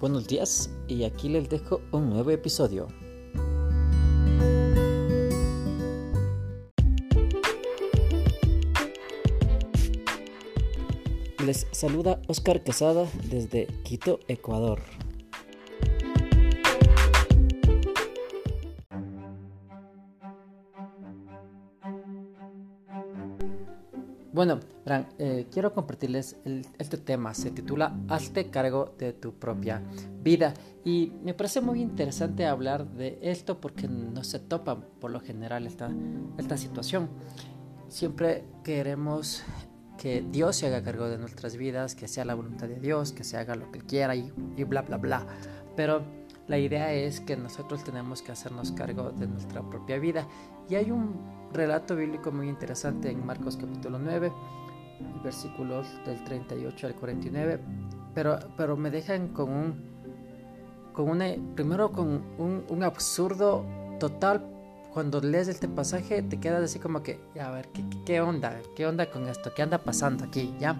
Buenos días y aquí les dejo un nuevo episodio. Les saluda Oscar Quesada desde Quito, Ecuador. Bueno, eh, quiero compartirles este tema. Se titula Hazte cargo de tu propia vida. Y me parece muy interesante hablar de esto porque no se topa por lo general esta, esta situación. Siempre queremos que Dios se haga cargo de nuestras vidas, que sea la voluntad de Dios, que se haga lo que quiera y, y bla, bla, bla. Pero la idea es que nosotros tenemos que hacernos cargo de nuestra propia vida. Y hay un relato bíblico muy interesante en Marcos capítulo 9, versículos del 38 al 49, pero, pero me dejan con un, con una, primero con un, un absurdo total. Cuando lees este pasaje te quedas así como que, a ver, ¿qué, ¿qué, onda? ¿Qué onda con esto? ¿Qué anda pasando aquí? ¿Ya?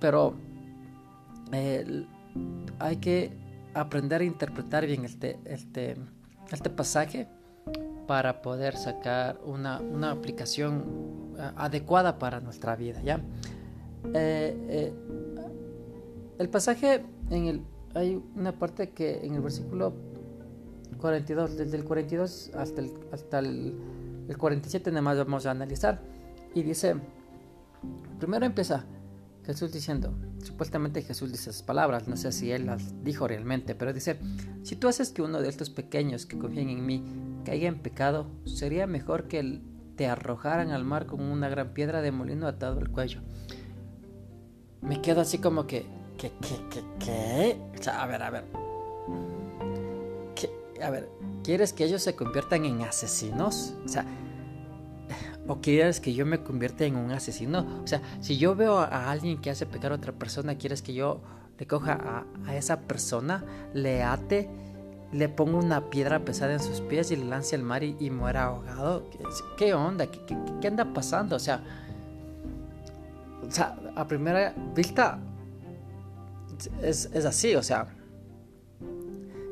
Pero eh, hay que aprender a interpretar bien este, este, este pasaje para poder sacar una, una aplicación eh, adecuada para nuestra vida. ¿ya? Eh, eh, el pasaje, en el, hay una parte que en el versículo 42, desde el 42 hasta el, hasta el, el 47 nada más vamos a analizar. Y dice, primero empieza Jesús diciendo, supuestamente Jesús dice esas palabras, no sé si él las dijo realmente, pero dice, si tú haces que uno de estos pequeños que confían en mí caiga en pecado, sería mejor que te arrojaran al mar con una gran piedra de molino atado al cuello. Me quedo así como que, ¿qué, qué, qué, qué? O sea, a ver, a ver. ¿Qué? A ver, ¿quieres que ellos se conviertan en asesinos? O sea, ¿O quieres que yo me convierta en un asesino? O sea, si yo veo a alguien que hace pecar a otra persona, ¿quieres que yo le coja a, esa persona, le ate, le ponga una piedra pesada en sus pies y le lance al mar y, muera ahogado? ¿Qué, onda? ¿Qué, anda pasando? O sea, o sea, a primera vista es, es así, o sea.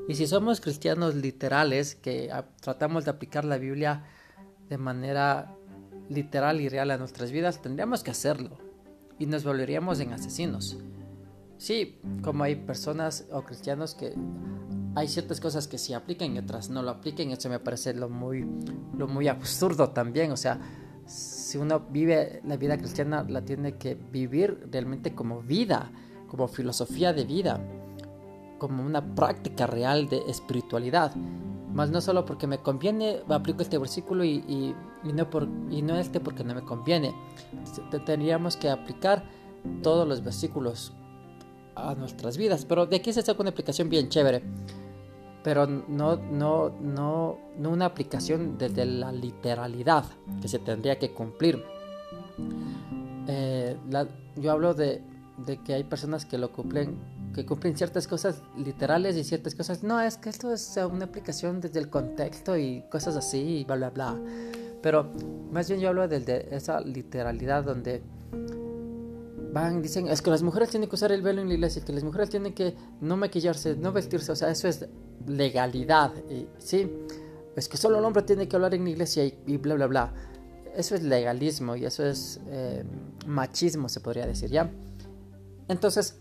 Y si somos cristianos literales, que tratamos de aplicar la Biblia de manera literal y real a nuestras vidas, tendríamos que hacerlo y nos volveríamos en asesinos. Sí, como hay personas o cristianos que hay ciertas cosas que sí aplican y otras no lo apliquen, eso me parece lo muy, lo muy absurdo también, o sea, si uno vive la vida cristiana la tiene que vivir realmente como vida, como filosofía de vida, como una práctica real de espiritualidad. Más no solo porque me conviene, aplico este versículo y, no por, y no este porque no me conviene. Tendríamos que aplicar todos los versículos a nuestras vidas. Pero de aquí se saca una aplicación bien chévere. Pero no, no, no, no una aplicación desde la literalidad que se tendría que cumplir. Eh, yo hablo de, de que hay personas que lo cumplen que cumplen ciertas cosas literales y ciertas cosas. No, es que esto es una aplicación desde el contexto y cosas así y bla, bla, bla. Pero más bien yo hablo de, esa literalidad donde van, dicen, es que las mujeres tienen que usar el velo en la iglesia, que las mujeres tienen que no maquillarse, no vestirse, o sea, eso es legalidad, y, ¿sí? Es que solo el hombre tiene que hablar en la iglesia y, bla, bla, bla. Eso es legalismo y eso es eh, machismo, se podría decir, ¿ya? Entonces,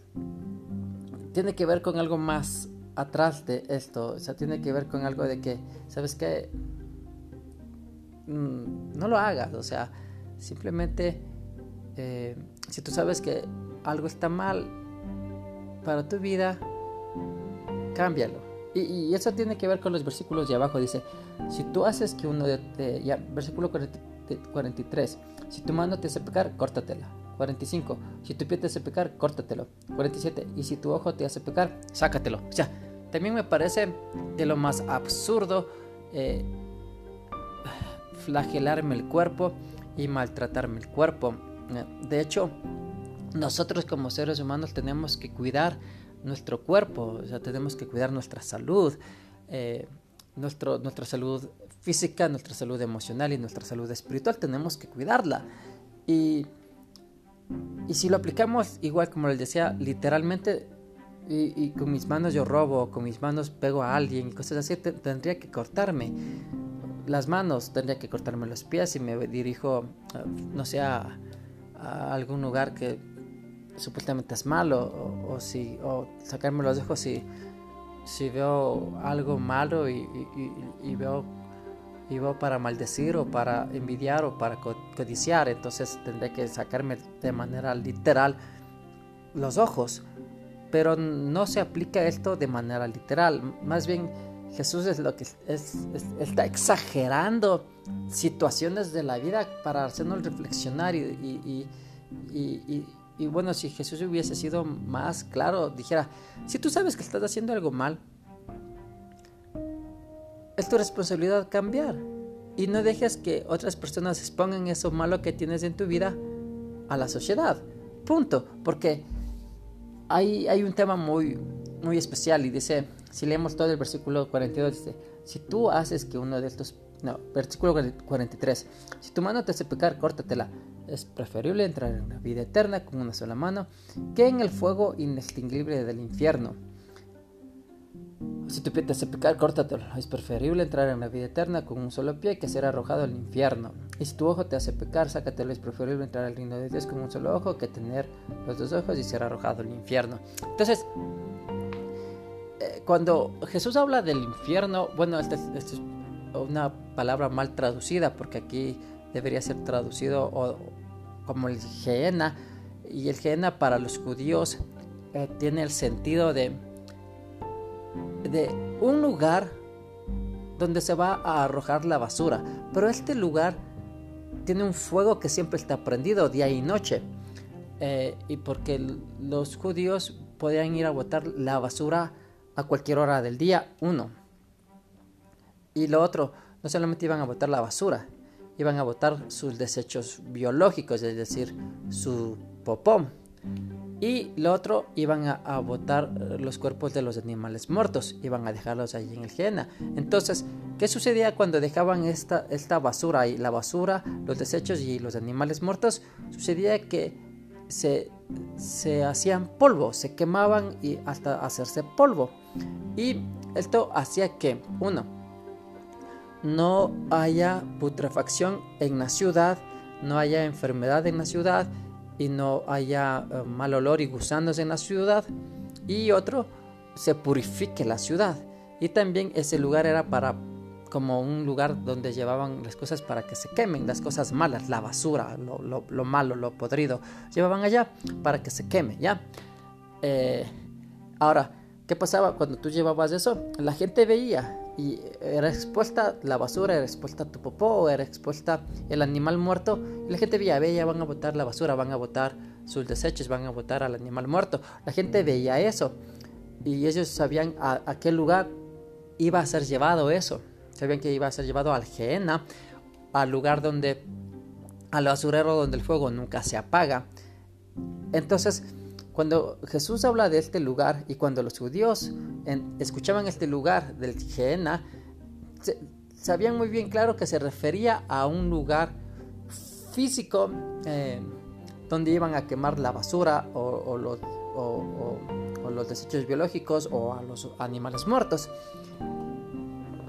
tiene que ver con algo más atrás de esto. O sea, tiene que ver con algo de que, ¿sabes qué? Mm, no lo hagas. O sea, simplemente, eh, si tú sabes que algo está mal para tu vida, cámbialo. Y, eso tiene que ver con los versículos de abajo. Dice, si tú haces que uno de... ya, versículo 43. Si tu mano te hace pecar, córtatela 45. Si tu pie te hace pecar, córtatelo. 47. Y si tu ojo te hace pecar, sácatelo. O sea, también me parece de lo más absurdo eh, flagelarme el cuerpo y maltratarme el cuerpo. De hecho, nosotros como seres humanos tenemos que cuidar nuestro cuerpo, o sea, tenemos que cuidar nuestra salud, eh, nuestro, nuestra salud física, nuestra salud emocional y nuestra salud espiritual, tenemos que cuidarla. Y y si lo aplicamos igual como les decía, literalmente, y, con mis manos yo robo, con mis manos pego a alguien y cosas así, tendría que cortarme las manos, tendría que cortarme los pies y me dirijo, no sé, a, algún lugar que supuestamente es malo o, si, o sacarme los ojos si, si veo algo malo y, y, veo y veo para maldecir o para envidiar o para codiciar, entonces tendré que sacarme de manera literal los ojos pero no se aplica esto de manera literal. Más bien Jesús es lo que es, está exagerando situaciones de la vida para hacernos reflexionar y, y, bueno, si Jesús hubiese sido más claro, dijera, si tú sabes que estás haciendo algo mal, es tu responsabilidad cambiar y no dejes que otras personas expongan eso malo que tienes en tu vida a la sociedad. Punto, porque hay, un tema muy, muy especial y dice, si leemos todo el versículo 42, dice, si tú haces que uno de estos, no, versículo 43, si tu mano te hace pecar, córtatela. Es preferible entrar en la vida eterna con una sola mano que en el fuego inextinguible del infierno. Si tu pie te hace pecar, córtatelo. Es preferible entrar en la vida eterna con un solo pie que ser arrojado al infierno. Y si tu ojo te hace pecar, sácatelo. Es preferible entrar al reino de Dios con un solo ojo que tener los dos ojos y ser arrojado al infierno. Entonces, cuando Jesús habla del infierno, bueno, esta es una palabra mal traducida porque aquí debería ser traducido como el Gehenna. Y el Gehenna para los judíos eh, tiene el sentido de de un lugar donde se va a arrojar la basura. Pero este lugar tiene un fuego que siempre está prendido día y noche. Eh, y porque los judíos podían ir a botar la basura a cualquier hora del día, uno. Y lo otro, no solamente iban a botar la basura, iban a botar sus desechos biológicos, es decir, su popó. Y lo otro, iban a, botar los cuerpos de los animales muertos, iban a dejarlos allí en el Jena. Entonces, ¿qué sucedía cuando dejaban esta, esta basura ahí? La basura, los desechos y los animales muertos, sucedía que se, se hacían polvo, se quemaban y hasta hacerse polvo. Y esto hacía que, uno, no haya putrefacción en la ciudad, no haya enfermedad en la ciudad, y no haya eh, mal olor y gusanos en la ciudad. Y otro, se purifique la ciudad. Y también ese lugar era para como un lugar donde llevaban las cosas para que se quemen, las cosas malas, la basura, lo, malo, lo podrido, llevaban allá para que se queme, ¿ya? Eh, ahora, ¿qué pasaba cuando tú llevabas eso? La gente veía y era expuesta la basura, era expuesta tu popó, era expuesta el animal muerto. La gente veía, veía, van a botar la basura, van a botar sus desechos, van a botar al animal muerto. La gente veía eso y ellos sabían a, qué lugar iba a ser llevado eso. Sabían que iba a ser llevado al Gehenna, al lugar donde, al basurero donde el fuego nunca se apaga. Entonces, cuando Jesús habla de este lugar y cuando los judíos escuchaban este lugar del Gehenna, sabían muy bien claro que se refería a un lugar físico eh, donde iban a quemar la basura o, los, desechos biológicos o a los animales muertos.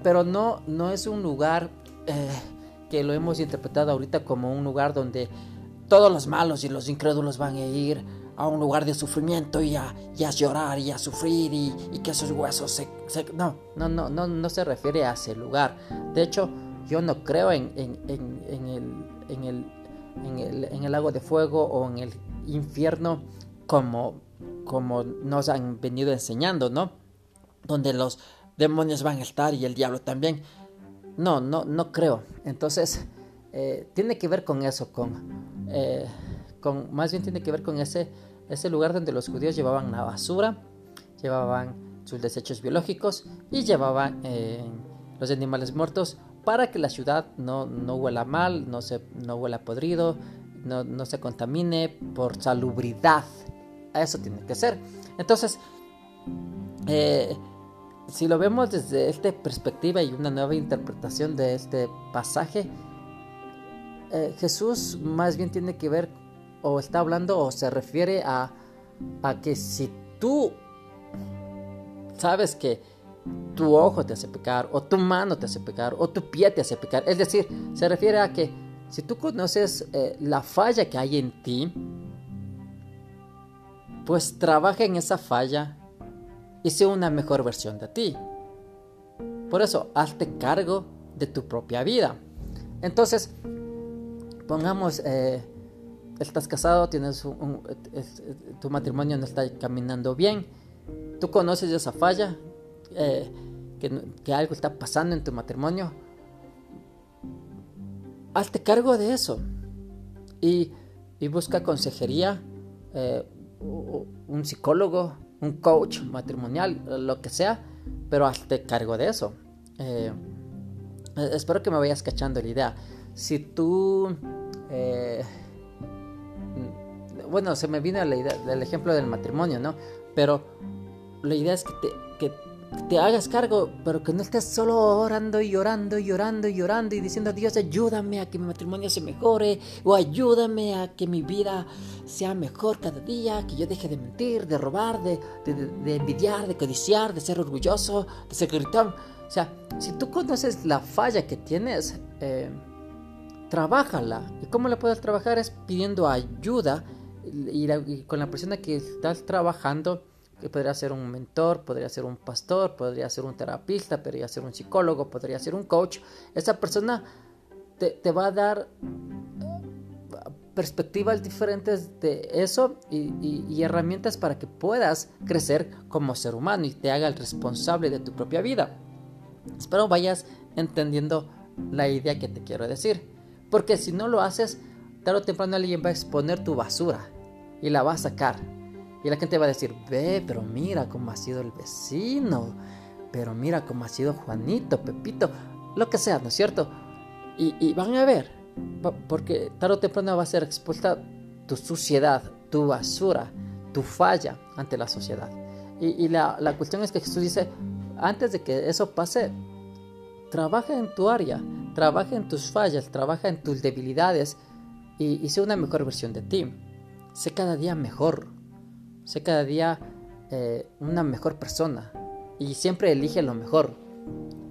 Pero no, no es un lugar eh, que lo hemos interpretado ahorita como un lugar donde todos los malos y los incrédulos van a ir a un lugar de sufrimiento y a, llorar y a sufrir y, que esos huesos se, no, no, no, no, no se refiere a ese lugar. De hecho, yo no creo en, en, en, el, en, el, en, el, en el lago de fuego o en el infierno como, como nos han venido enseñando, ¿no? Donde los demonios van a estar y el diablo también. No, no, no creo. Entonces, eh, tiene que ver con eso, con, eh, con, más bien tiene que ver con ese ese lugar donde los judíos llevaban la basura, llevaban sus desechos biológicos y llevaban eh, los animales muertos para que la ciudad no, no huela mal, no, se, no huela podrido, no, no se contamine por salubridad. Eso tiene que ser. Entonces, eh, si lo vemos desde esta perspectiva y una nueva interpretación de este pasaje, eh, Jesús más bien tiene que ver o está hablando o se refiere a, a que si tú sabes que tu ojo te hace pecar, o tu mano te hace pecar, o tu pie te hace pecar. Es decir, se refiere a que si tú conoces eh, la falla que hay en ti, pues trabaja en esa falla y sea una mejor versión de ti. Por eso, hazte cargo de tu propia vida. Entonces, pongamos, eh, estás casado, tienes tu matrimonio no está caminando bien, tú conoces esa falla, eh, que, algo está pasando en tu matrimonio, hazte cargo de eso y, busca consejería, eh, un psicólogo, un coach matrimonial, lo que sea, pero hazte cargo de eso. Eh, espero que me vayas cachando la idea. Si tú... bueno, se me viene la idea del ejemplo del matrimonio, ¿no? Pero la idea es que te, que te hagas cargo, pero que no estés solo orando y llorando y llorando y llorando y diciendo, Dios, ayúdame a que mi matrimonio se mejore o ayúdame a que mi vida sea mejor cada día, que yo deje de mentir, de robar, de, de, envidiar, de codiciar, de ser orgulloso, de ser gritón. O sea, si tú conoces la falla que tienes, eh, trabájala. ¿Y cómo la puedes trabajar? Es pidiendo ayuda y con la persona que estás trabajando que podría ser un mentor, podría ser un pastor, podría ser un terapista, podría ser un psicólogo, podría ser un coach. Esa persona te, va a dar eh, perspectivas diferentes de eso y, herramientas para que puedas crecer como ser humano y te haga el responsable de tu propia vida. Espero vayas entendiendo la idea que te quiero decir. Porque si no lo haces, tarde o temprano alguien va a exponer tu basura y la va a sacar y la gente va a decir, ve, pero mira cómo ha sido el vecino, pero mira cómo ha sido Juanito, Pepito, lo que sea, ¿no es cierto? Y, van a ver, porque tarde o temprano va a ser expuesta tu suciedad, tu basura, tu falla ante la sociedad. Y, la, cuestión es que Jesús dice, antes de que eso pase, trabaja en tu área, trabaja en tus fallas, trabaja en tus debilidades y, y sé una mejor versión de ti. Sé cada día mejor, Sé cada día eh, una mejor persona y siempre elige lo mejor.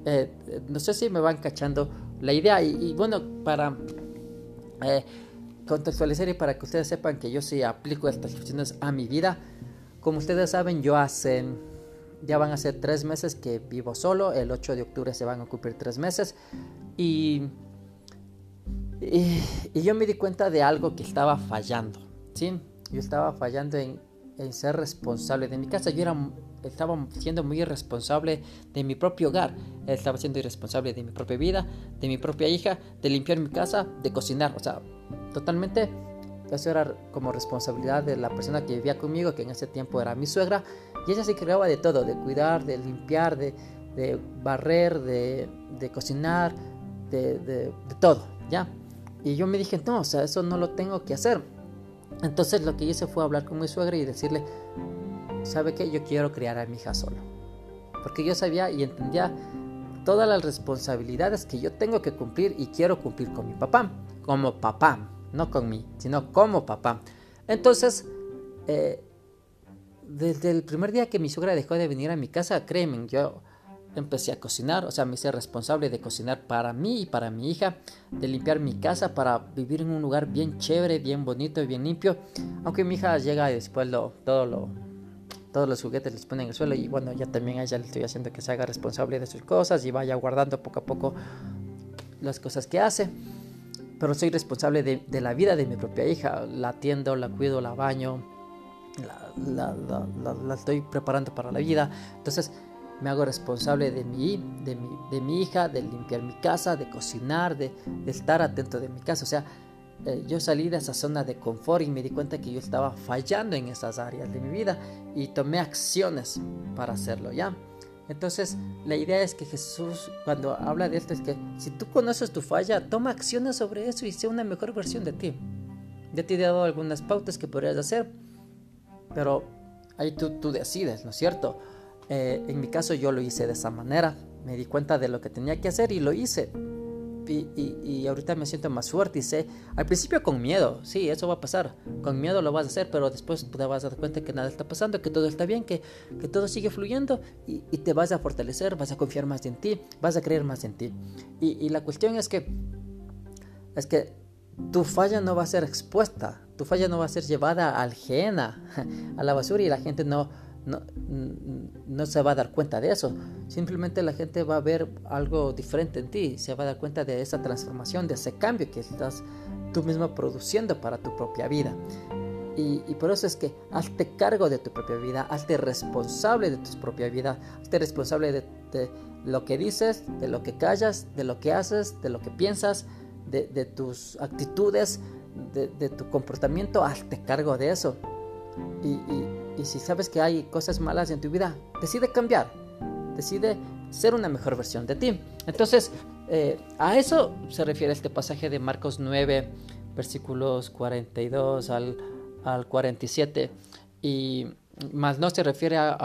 Eh, no sé si me van cachando la idea y, bueno, para eh, contextualizar y para que ustedes sepan que yo sí aplico estas cuestiones a mi vida, como ustedes saben, yo hace, ya van a ser tres meses que vivo solo, el 8 de octubre se van a cumplir tres meses y, y, yo me di cuenta de algo que estaba fallando, ¿sí? Yo estaba fallando en en ser responsable de mi casa. Yo era, estaba siendo muy irresponsable de mi propio hogar. Estaba siendo irresponsable de mi propia vida, de mi propia hija, de limpiar mi casa, de cocinar. O sea, totalmente eso era como responsabilidad de la persona que vivía conmigo, que en ese tiempo era mi suegra. Y ella se encargaba de todo, de cuidar, de limpiar, de, de barrer, de, de cocinar, de, todo, ¿ya? Y yo me dije, no, o sea, eso no lo tengo que hacer. Entonces lo que hice fue hablar con mi suegra y decirle, ¿sabe qué? Yo quiero criar a mi hija solo. Porque yo sabía y entendía todas las responsabilidades que yo tengo que cumplir y quiero cumplir con mi papá. Como papá, no con mí, sino como papá. Entonces, eh, desde el primer día que mi suegra dejó de venir a mi casa, créeme, yo empecé a cocinar, o sea, me hice responsable de cocinar para mí y para mi hija, de limpiar mi casa para vivir en un lugar bien chévere, bien bonito y bien limpio. Aunque mi hija llega y después lo, todo lo, todos los juguetes les ponen en el suelo y bueno, ya también a ella le estoy haciendo que se haga responsable de sus cosas y vaya guardando poco a poco las cosas que hace. Pero soy responsable de, la vida de mi propia hija, la atiendo, la cuido, la baño, la, la estoy preparando para la vida. Entonces, me hago responsable de mi, de mi, de mi hija, de limpiar mi casa, de cocinar, de, estar atento de mi casa. O sea, eh, yo salí de esa zona de confort y me di cuenta que yo estaba fallando en esas áreas de mi vida y tomé acciones para hacerlo, ¿ya? Entonces, la idea es que Jesús, cuando habla de esto, es que si tú conoces tu falla, toma acciones sobre eso y sea una mejor versión de ti. Ya te he dado algunas pautas que podrías hacer, pero ahí tú, tú decides, ¿no es cierto? Eh, en mi caso yo lo hice de esa manera. Me di cuenta de lo que tenía que hacer y lo hice. y, ahorita me siento más fuerte y sé, al principio con miedo, sí, eso va a pasar, con miedo lo vas a hacer, pero después te vas a dar cuenta que nada está pasando, que todo está bien, que, que todo sigue fluyendo y, te vas a fortalecer, vas a confiar más en ti, vas a creer más en ti. Y, la cuestión es que, es que tu falla no va a ser expuesta, tu falla no va a ser llevada al ajena, a la basura y la gente no no, no, se va a dar cuenta de eso. Simplemente la gente va a ver algo diferente en ti, se va a dar cuenta de esa transformación, de ese cambio que estás tú mismo produciendo para tu propia vida. Y, por eso es que hazte cargo de tu propia vida, hazte responsable de tu propia vida, hazte responsable de, lo que dices, de lo que callas, de lo que haces, de lo que piensas, de, tus actitudes, de, tu comportamiento, hazte cargo de eso. y si sabes que hay cosas malas en tu vida, decide cambiar. Decide ser una mejor versión de ti. Entonces, eh, a eso se refiere este pasaje de Marcos 9, versículos 42 al, al 47. Y más no se refiere a,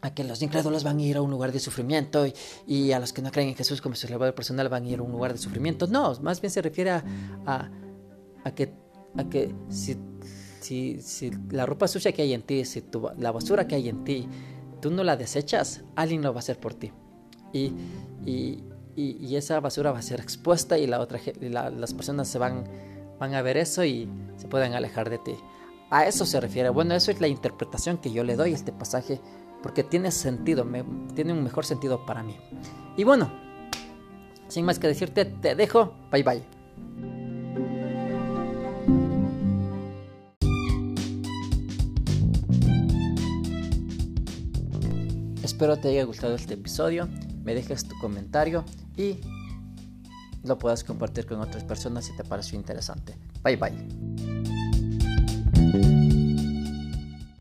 a que los incrédulos van a ir a un lugar de sufrimiento y, a los que no creen en Jesús como su salvador personal van a ir a un lugar de sufrimiento. No, más bien se refiere a, a que, a que si si, la ropa sucia que hay en ti, si la basura que hay en ti, tú no la desechas, alguien lo va a hacer por ti. Y, esa basura va a ser expuesta y la otra, las personas se van a ver eso y se pueden alejar de ti. A eso se refiere. Bueno, eso es la interpretación que yo le doy a este pasaje porque tiene sentido, tiene un mejor sentido para mí. Y bueno, sin más que decirte, te dejo. Bye bye. Espero te haya gustado este episodio, me dejes tu comentario y lo puedas compartir con otras personas si te pareció interesante. Bye bye.